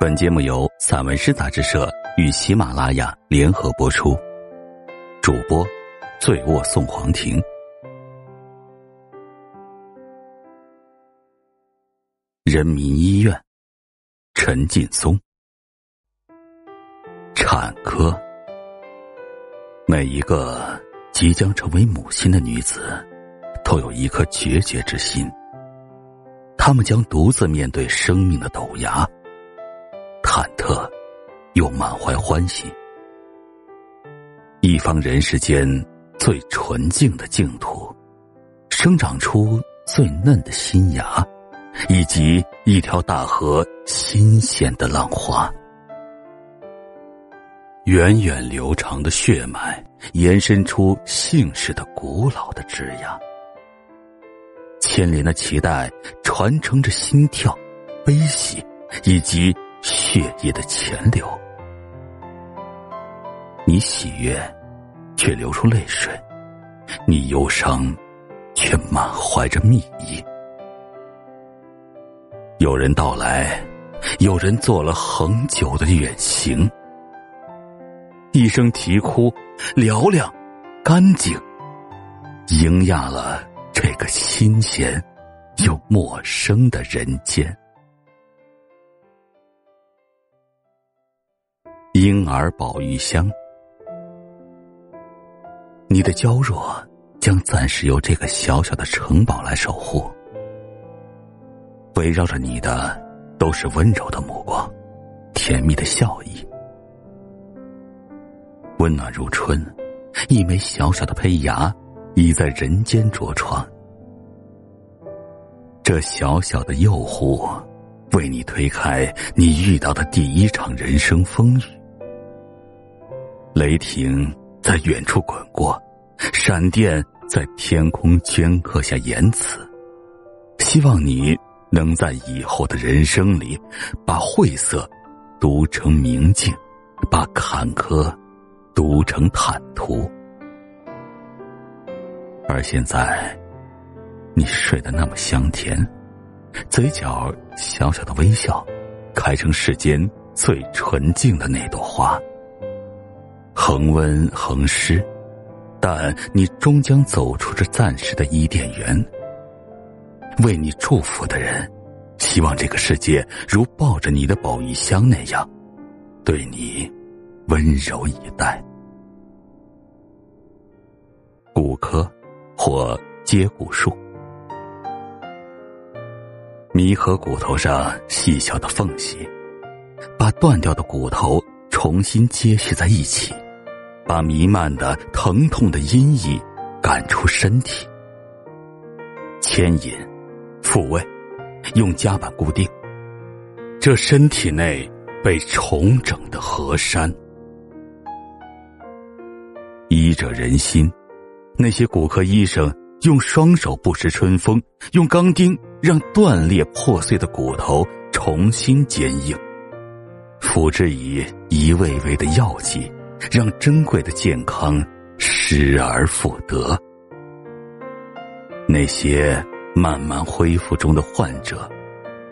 本节目由散文诗杂志社与喜马拉雅联合播出，主播醉卧送黄庭。人民医院，陈劲松。产科，每一个即将成为母亲的女子，都有一颗决绝之心。她们将独自面对生命的陡崖。忐忑，又满怀欢喜。一方人世间最纯净的净土，生长出最嫩的新芽，以及一条大河新鲜的浪花。源远流长的血脉，延伸出姓氏的古老的枝桠。牵连的脐带，传承着心跳、悲喜，以及。血液的潜流，你喜悦，却流出泪水；你忧伤，却满怀着蜜意。有人到来，有人做了恒久的远行。一声啼哭，嘹亮，干净，营养了这个新鲜又陌生的人间。婴儿保育箱，你的娇弱将暂时由这个小小的城堡来守护。围绕着你的都是温柔的目光，甜蜜的笑意，温暖如春。一枚小小的胚芽已在人间着床，这小小的诱惑，为你推开你遇到的第一场人生风雨。雷霆在远处滚过，闪电在天空镌刻下言辞。希望你能在以后的人生里，把晦涩读成明镜，把坎坷读成坦途。而现在，你睡得那么香甜，嘴角小小的微笑，开成世间最纯净的那朵花。恒温恒湿，但你终将走出这暂时的伊甸园。为你祝福的人，希望这个世界如抱着你的保育箱那样，对你温柔以待。骨科或接骨术，弥合骨头上细小的缝隙，把断掉的骨头重新接续在一起。把弥漫的疼痛的阴翳赶出身体，牵引、抚慰，用夹板固定。这身体内被重整的河山，医者仁心。那些骨科医生用双手不识春风，用钢钉让断裂破碎的骨头重新坚硬，辅之以一味味的药剂。让珍贵的健康失而复得。那些慢慢恢复中的患者，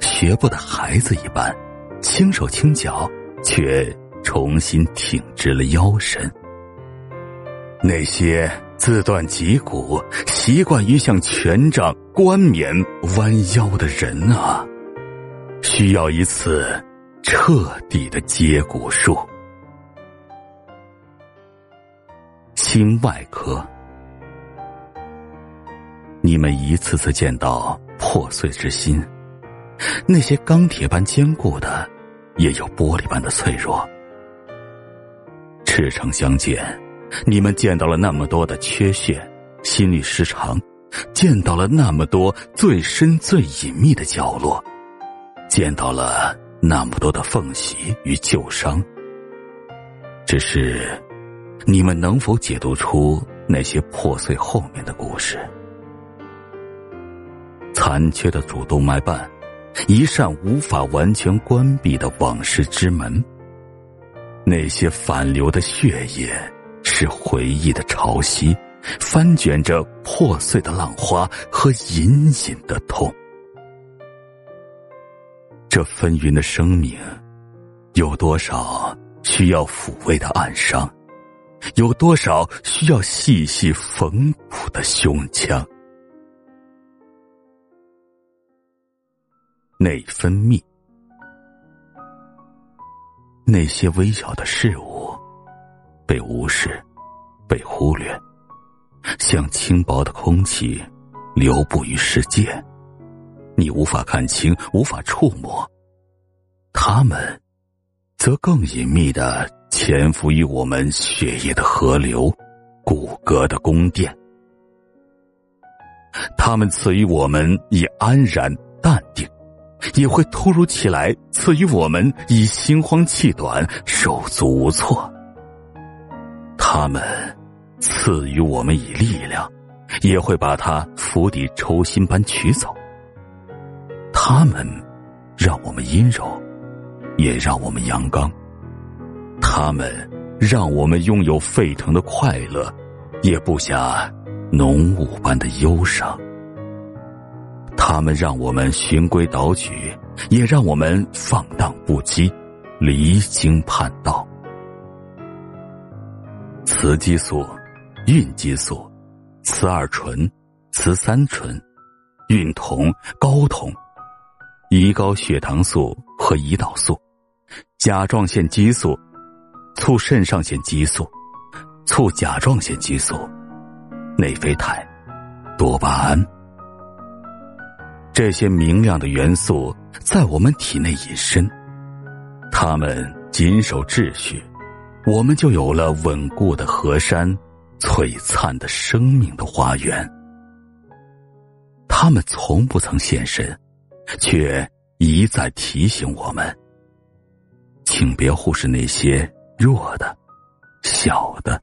学步的孩子一般，轻手轻脚，却重新挺直了腰身。那些自断脊骨，习惯于向权杖、冠冕弯腰的人啊，需要一次彻底的接骨术。心外科，你们一次次见到破碎之心，那些钢铁般坚固的，也有玻璃般的脆弱。赤诚相见，你们见到了那么多的缺陷、心律失常，见到了那么多最深最隐秘的角落，见到了那么多的缝隙与旧伤。只是。你们能否解读出那些破碎后面的故事？残缺的主动脉瓣，一扇无法完全关闭的往事之门。那些反流的血液，是回忆的潮汐，翻卷着破碎的浪花和隐隐的痛。这纷纭的生命，有多少需要抚慰的暗伤？有多少需要细细缝补的胸腔？内分泌，那些微小的事物被无视、被忽略，像轻薄的空气流布于世界，你无法看清，无法触摸，他们则更隐秘的。潜伏于我们血液的河流，骨骼的宫殿，他们赐予我们以安然淡定，也会突如其来赐予我们以心慌气短、手足无措。他们赐予我们以力量，也会把它釜底抽薪般取走。他们让我们阴柔，也让我们阳刚。他们让我们拥有沸腾的快乐，也布下浓雾般的忧伤。他们让我们循规蹈矩，也让我们放荡不羁、离经叛道。雌激素、孕激素、雌二醇、雌三醇、孕酮、睾酮、胰高血糖素和胰岛素、甲状腺激素。促肾上腺激素、促甲状腺激素、内啡肽、多巴胺，这些明亮的元素在我们体内隐身，它们谨守秩序，我们就有了稳固的河山、璀璨的生命的花园。他们从不曾现身，却一再提醒我们，请别忽视那些。弱的，小的，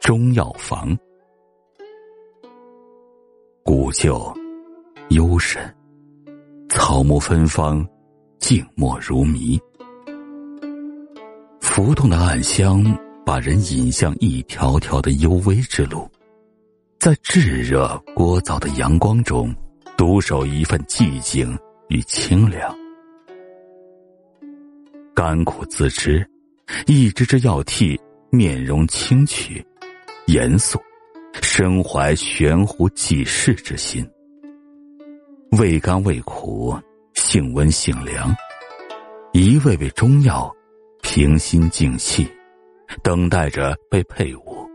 中药房，古旧，幽深，草木芬芳，静默如谜，浮动的暗香把人引向一条条的幽微之路，在炙热聒噪的阳光中，独守一份寂静与清凉。甘苦自知，一支支药替，面容清曲，严肃，身怀悬壶济世之心。味甘味苦，性温性凉，一味味中药，平心静气，等待着被配伍，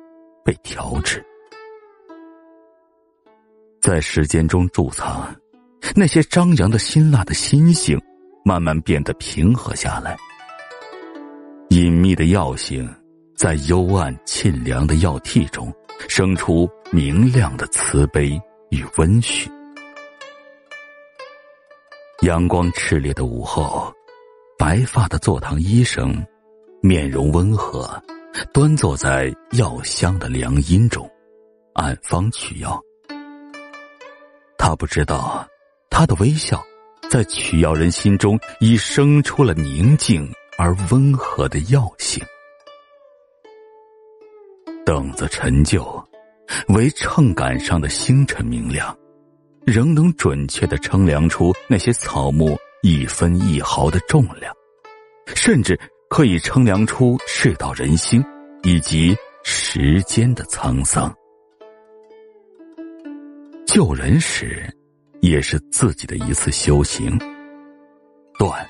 被调制，在时间中贮藏。那些张扬的辛辣的心性，慢慢变得平和下来。隐秘的药性，在幽暗沁凉的药屉中，生出明亮的慈悲与温煦。阳光炽烈的午后，白发的坐堂医生，面容温和，端坐在药香的凉荫中，按方取药。他不知道，他的微笑，在取药人心中已生出了宁静。而温和的药性，凳子陈旧，唯秤杆上的星辰明亮，仍能准确的称量出那些草木一分一毫的重量，甚至可以称量出世道人心以及时间的沧桑。救人时，也是自己的一次修行。断，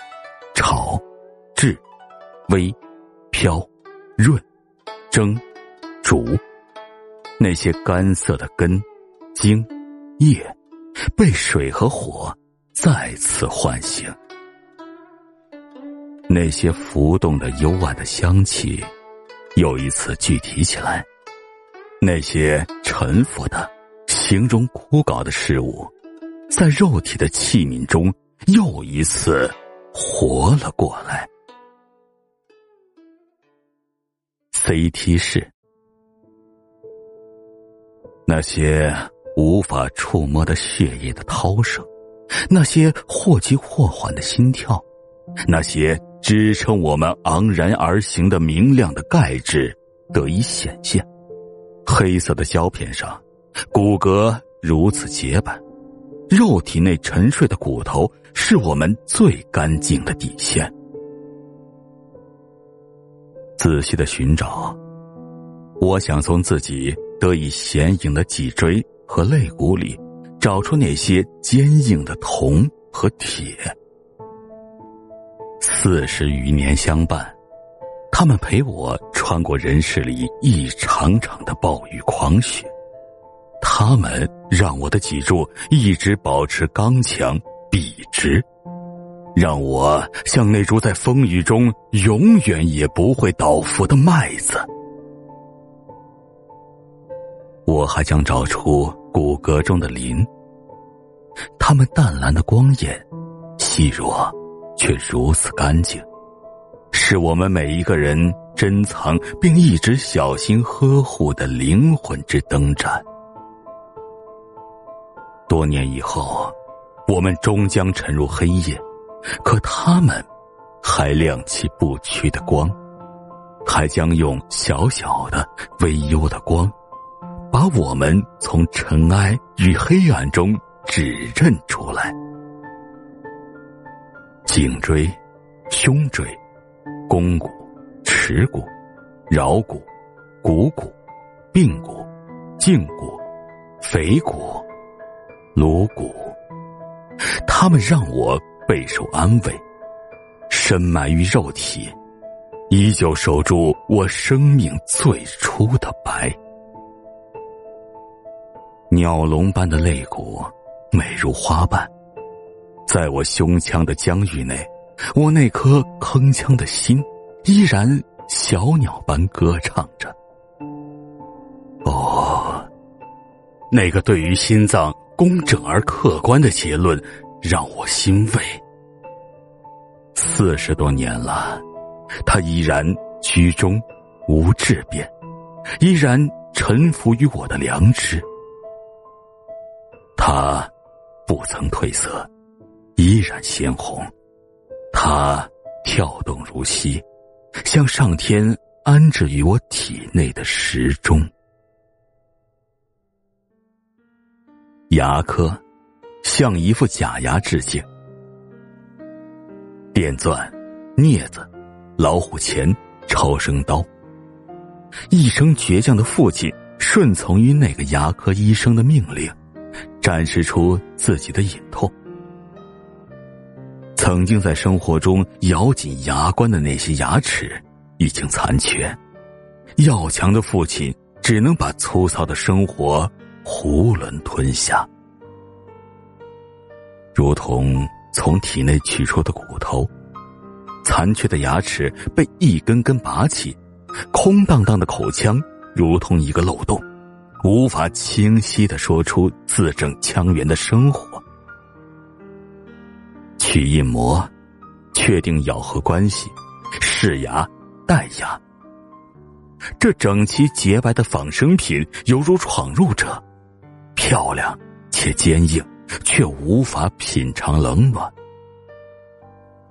炒。质、微、飘、润、蒸、煮，那些干涩的根、茎、叶，被水和火再次唤醒；那些浮动的幽暗的香气，又一次具体起来；那些沉浮的、形容枯槁的事物，在肉体的器皿中又一次活了过来。CT 室，那些无法触摸的血液的涛声，那些或急或缓的心跳，那些支撑我们昂然而行的明亮的钙质得以显现。黑色的胶片上，骨骼如此洁白，肉体内沉睡的骨头是我们最干净的底线。仔细的寻找，我想从自己得以显影的脊椎和肋骨里，找出那些坚硬的铜和铁。四十余年相伴，他们陪我穿过人世里一场场的暴雨狂雪，他们让我的脊柱一直保持刚强笔直。让我像那株在风雨中永远也不会倒伏的麦子。我还将找出骨骼中的磷，它们淡蓝的光眼，细弱，却如此干净，是我们每一个人珍藏并一直小心呵护的灵魂之灯盏。多年以后，我们终将沉入黑夜。可他们还亮起不屈的光，还将用小小的、微幽的光，把我们从尘埃与黑暗中指认出来。颈椎、胸椎、肱骨、耻骨、桡骨、股骨、髌骨、胫骨、腓骨、颅骨，他们让我。备受安慰，深埋于肉体，依旧守住我生命最初的白。鸟笼般的肋骨，美如花瓣，在我胸腔的疆域内，我那颗铿锵的心，依然小鸟般歌唱着。哦，那个对于心脏工整而客观的结论。让我欣慰。四十多年了，他依然居中，无质变，依然臣服于我的良知。他不曾褪色，依然鲜红。他跳动如昔，像上天安置于我体内的时钟。牙科。向一副假牙致敬。电钻、镊子、老虎钳、超声刀。一生倔强的父亲顺从于那个牙科医生的命令，展示出自己的隐痛。曾经在生活中咬紧牙关的那些牙齿已经残缺，要强的父亲只能把粗糙的生活囫囵吞下。如同从体内取出的骨头，残缺的牙齿被一根根拔起，空荡荡的口腔如同一个漏洞，无法清晰的说出字正腔圆的生活。取印模，确定咬合关系，试牙、戴牙。这整齐洁白的仿生品犹如闯入者，漂亮且坚硬。却无法品尝冷暖，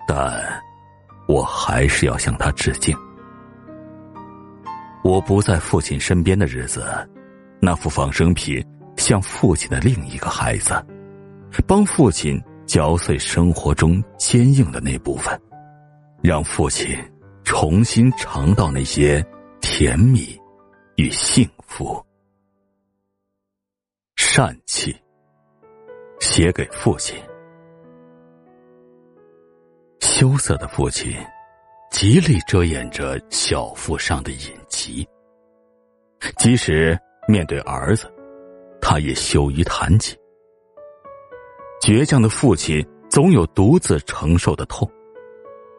但我还是要向他致敬。我不在父亲身边的日子，那副仿生品像父亲的另一个孩子，帮父亲嚼碎生活中坚硬的那部分，让父亲重新尝到那些甜蜜与幸福。善气。写给父亲。羞涩的父亲，极力遮掩着小腹上的隐疾。即使面对儿子，他也羞于谈起。倔强的父亲总有独自承受的痛，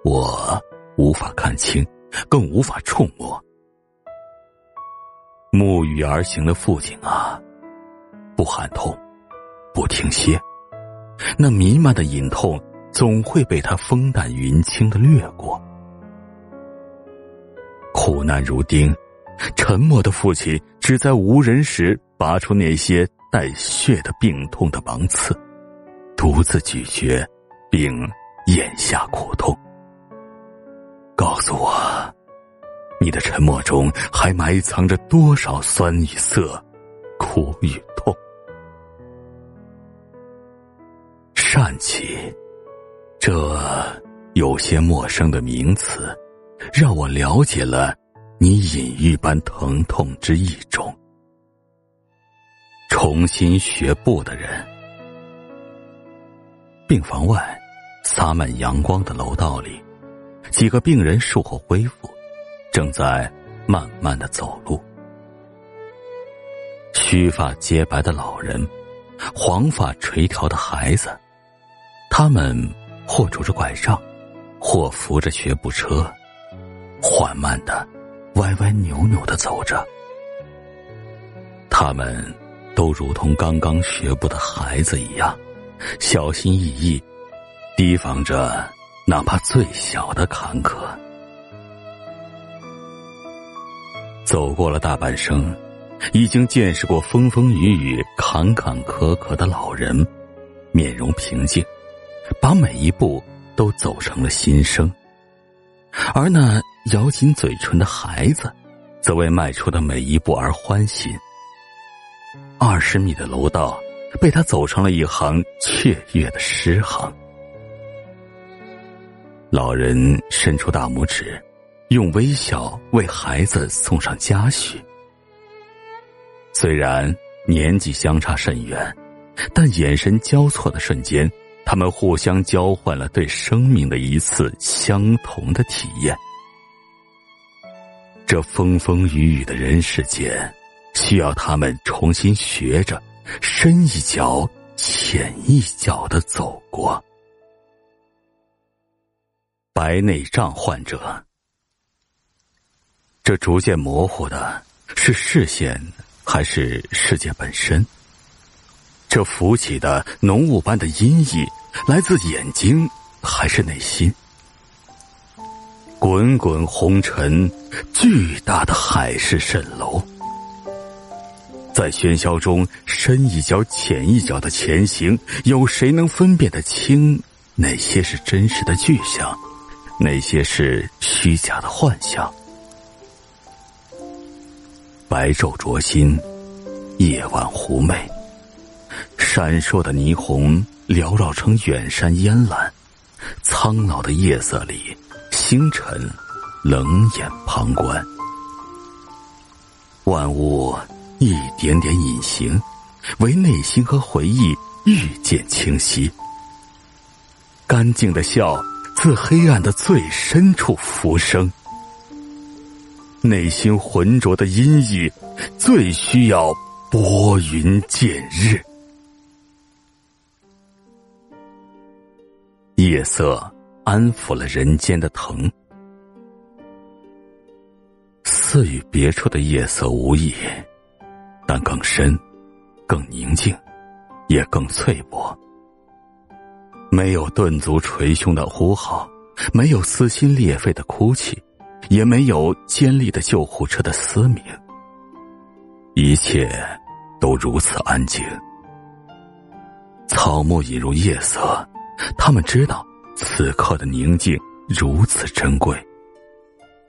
我无法看清，更无法触摸。沐浴而行的父亲啊，不喊痛。不停歇，那弥漫的隐痛总会被他风淡云轻的掠过。苦难如钉，沉默的父亲只在无人时拔出那些带血的病痛的芒刺，独自咀嚼，并咽下苦痛。告诉我，你的沉默中还埋藏着多少酸与涩，苦与痛？疝气，这有些陌生的名词，让我了解了你隐喻般疼痛之一种。重新学步的人，病房外洒满阳光的楼道里，几个病人术后恢复，正在慢慢的走路。须发洁白的老人，黄发垂髫的孩子，他们或拄着拐杖，或扶着学步车，缓慢的、歪歪扭扭的走着。他们都如同刚刚学步的孩子一样，小心翼翼，提防着哪怕最小的坎坷。走过了大半生。已经见识过风风雨雨、坎坎坷坷的老人，面容平静，把每一步都走成了新生；而那咬紧嘴唇的孩子，则为迈出的每一步而欢欣。二十米的楼道，被他走成了一行雀跃的诗行。老人伸出大拇指，用微笑为孩子送上嘉许。虽然年纪相差甚远，但眼神交错的瞬间，他们互相交换了对生命的一次相同的体验。这风风雨雨的人世间，需要他们重新学着，深一脚浅一脚的走过。白内障患者，这逐渐模糊的是视线。还是世界本身？这浮起的浓雾般的阴翳，来自眼睛还是内心？滚滚红尘，巨大的海市蜃楼，在喧嚣中深一脚浅一脚的前行，有谁能分辨得清哪些是真实的具象，哪些是虚假的幻象？白昼灼心，夜晚狐媚，闪烁的霓虹缭绕成远山烟岚。苍老的夜色里，星辰冷眼旁观，万物一点点隐形，唯内心和回忆愈见清晰。干净的笑自黑暗的最深处浮生。内心浑浊的阴翳，最需要拨云见日。夜色安抚了人间的疼，似与别处的夜色无异，但更深、更宁静，也更脆薄。没有顿足捶胸的呼号，没有撕心裂肺的哭泣。也没有尖利的救护车的嘶鸣，一切都如此安静。草木已入夜色，他们知道此刻的宁静如此珍贵，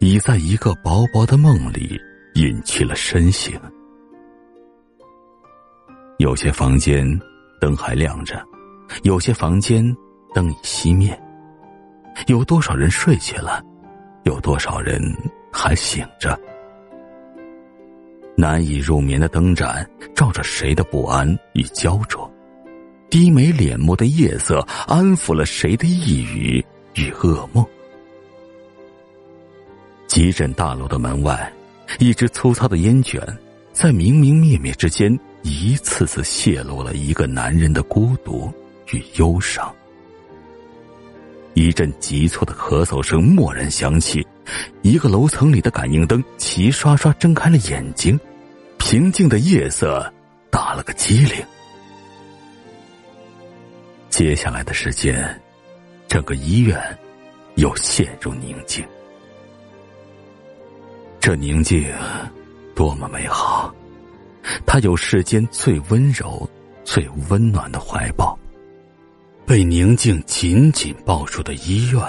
已在一个薄薄的梦里隐去了身形。有些房间灯还亮着，有些房间灯已熄灭，有多少人睡去了？有多少人还醒着？难以入眠的灯盏照着谁的不安与焦灼？低眉敛目的夜色安抚了谁的抑郁与噩梦？急诊大楼的门外，一只粗糙的烟卷，在明明灭灭之间，一次次泄露了一个男人的孤独与忧伤。一阵急促的咳嗽声蓦然响起，一个楼层里的感应灯齐刷刷睁开了眼睛，平静的夜色打了个激灵。接下来的时间，整个医院又陷入宁静。这宁静多么美好，它有世间最温柔、最温暖的怀抱。被宁静紧紧抱住的医院，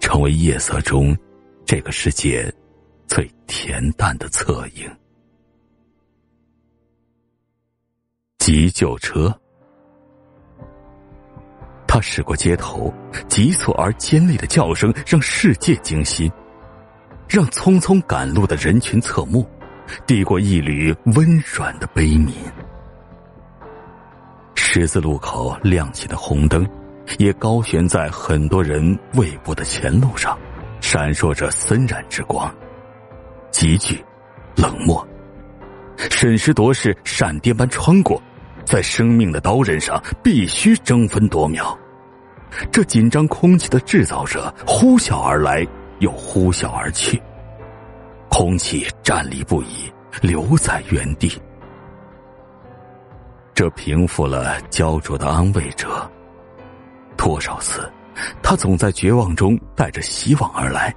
成为夜色中这个世界最恬淡的侧影。急救车，他驶过街头，急促而尖利的叫声让世界惊心，让匆匆赶路的人群侧目，递过一缕温软的悲悯。十字路口亮起的红灯，也高悬在很多人未卜的前路上，闪烁着森然之光，急剧，冷漠。审时度势，闪电般穿过，在生命的刀刃上必须争分夺秒。这紧张空气的制造者呼啸而来，又呼啸而去。空气站立不已，留在原地。这平复了焦灼的安慰者。多少次，他总在绝望中带着希望而来，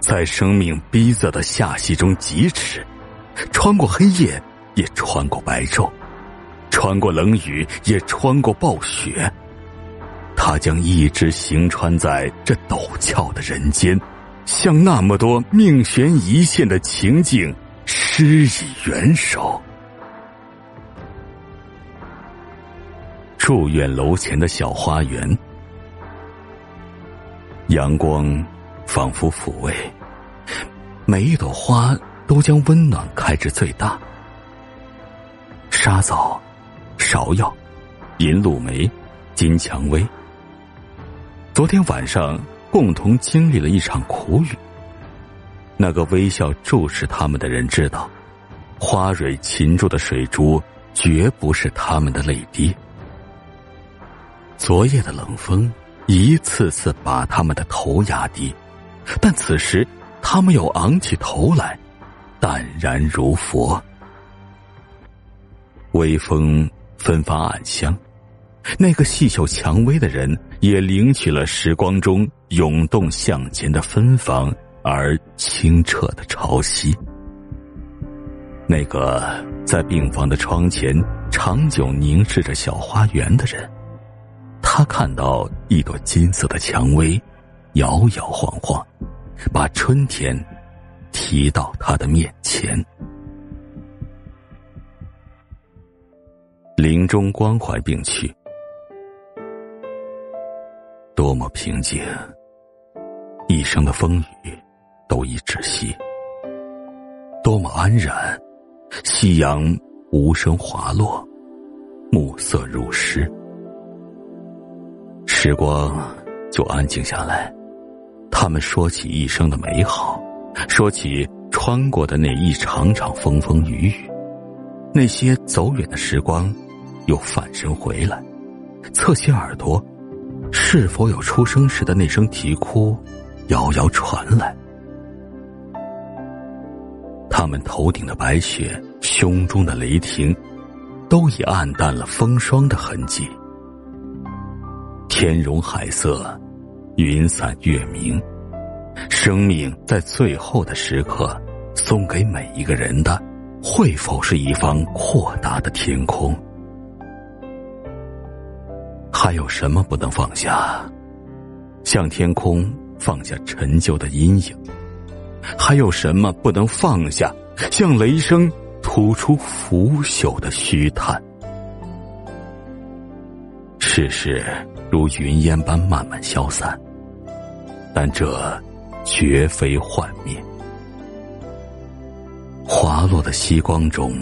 在生命逼仄的下隙中疾驰。穿过黑夜，也穿过白昼；穿过冷雨，也穿过暴雪。他将一直行穿在这陡峭的人间，向那么多命悬一线的情境施以援手。住院楼前的小花园，阳光仿佛抚慰每一朵花。都将温暖开至最大。沙枣、芍药、银露梅、金蔷薇，昨天晚上共同经历了一场苦雨。那个微笑注视他们的人知道，花蕊擒住的水珠绝不是他们的泪滴。昨夜的冷风一次次把他们的头压低，但此时他们又昂起头来。淡然如佛，微风芬发暗香，那个细嗅蔷薇的人也领取了时光中涌动向前的芬芳而清澈的潮汐。那个在病房的窗前长久凝视着小花园的人，他看到一朵金色的蔷薇摇摇晃晃，把春天。提到他的面前，临终关怀病区，多么平静！一生的风雨都已止息，多么安然！夕阳无声滑落，暮色如诗，时光就安静下来。他们说起一生的美好。说起穿过的那一场场风风雨雨，那些走远的时光，又返身回来，侧起耳朵，是否有出生时的那声啼哭，遥遥传来？他们头顶的白雪，胸中的雷霆，都已暗淡了风霜的痕迹。天容海色，云散月明。生命在最后的时刻，送给每一个人的，会否是一方阔大的天空？还有什么不能放下？向天空放下陈旧的阴影。还有什么不能放下？向雷声吐出腐朽的虚叹。世事如云烟般慢慢消散，但这。绝非幻灭。滑落的夕光中，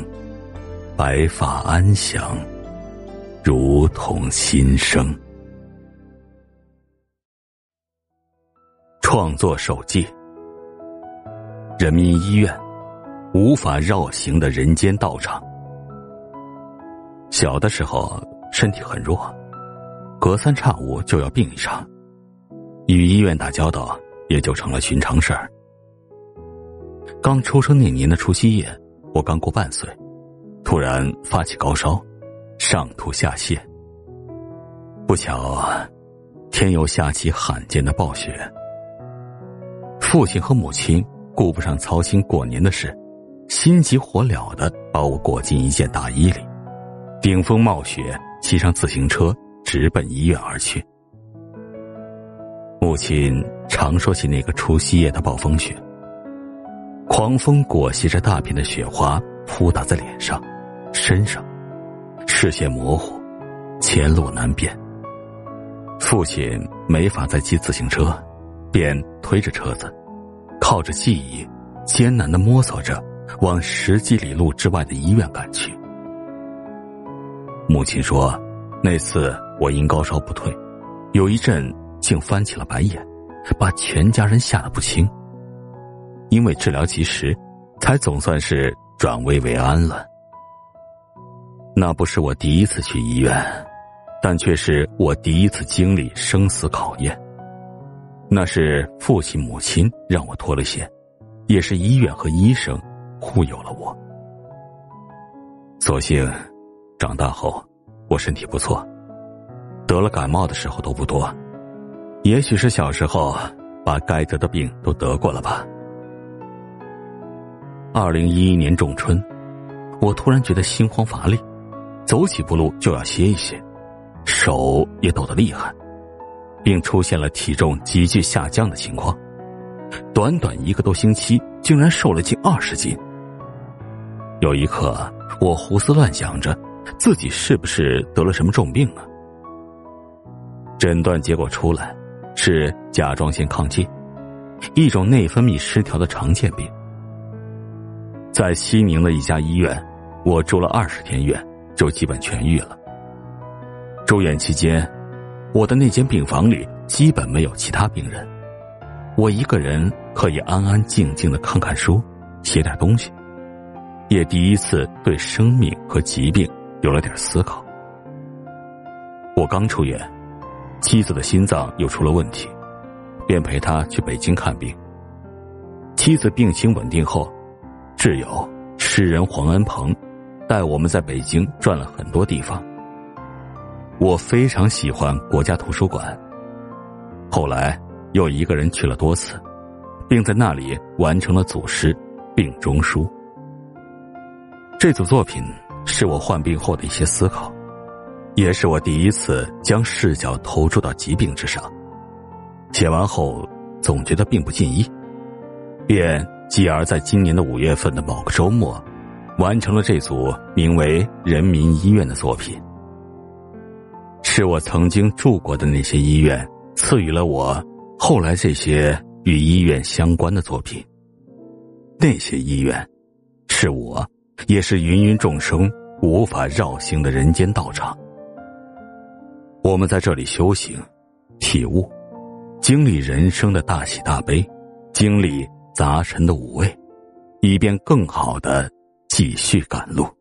白发安详，如同新生。创作手记：人民医院，无法绕行的人间道场。小的时候身体很弱，隔三差五就要病一场，与医院打交道。也就成了寻常事儿。刚出生那年的除夕夜，我刚过半岁，突然发起高烧，上吐下泻。不巧，天又下起罕见的暴雪。父亲和母亲顾不上操心过年的事，心急火燎的把我裹进一件大衣里，顶风冒雪骑上自行车直奔医院而去。母亲常说起那个除夕夜的暴风雪，狂风裹挟着大片的雪花扑打在脸上、身上，视线模糊，前路难辨。父亲没法再骑自行车，便推着车子，靠着记忆，艰难的摸索着往十几里路之外的医院赶去。母亲说，那次我因高烧不退，有一阵竟翻起了白眼，把全家人吓得不轻。因为治疗及时，才总算是转危为安了。那不是我第一次去医院，但却是我第一次经历生死考验。那是父亲母亲让我脱了险，也是医院和医生护佑了我。所幸，长大后我身体不错，得了感冒的时候都不多。也许是小时候把该得的病都得过了吧。二零一一年仲春，我突然觉得心慌乏力，走几步路就要歇一歇，手也抖得厉害，并出现了体重急剧下降的情况。短短一个多星期，竟然瘦了近二十斤。有一刻，我胡思乱想着，自己是不是得了什么重病啊？诊断结果出来，是甲状腺亢进，一种内分泌失调的常见病。在西宁的一家医院，我住了二十天院，就基本痊愈了。住院期间，我的那间病房里基本没有其他病人，我一个人可以安安静静的看看书，写点东西，也第一次对生命和疾病有了点思考。我刚出院，妻子的心脏又出了问题，便陪她去北京看病。妻子病情稳定后。挚友诗人黄安鹏，带我们在北京转了很多地方。我非常喜欢国家图书馆，后来又一个人去了多次，并在那里完成了祖师《病中书》。这组作品是我患病后的一些思考，也是我第一次将视角投注到疾病之上。写完后，总觉得并不尽意，便。继而在今年的五月份的某个周末，完成了这组名为《人民医院》的作品。是我曾经住过的那些医院，赐予了我后来这些与医院相关的作品。那些医院，是我，也是芸芸众生无法绕行的人间道场。我们在这里修行、体悟、经历人生的大喜大悲，经历。杂陈的五味，以便更好的继续赶路。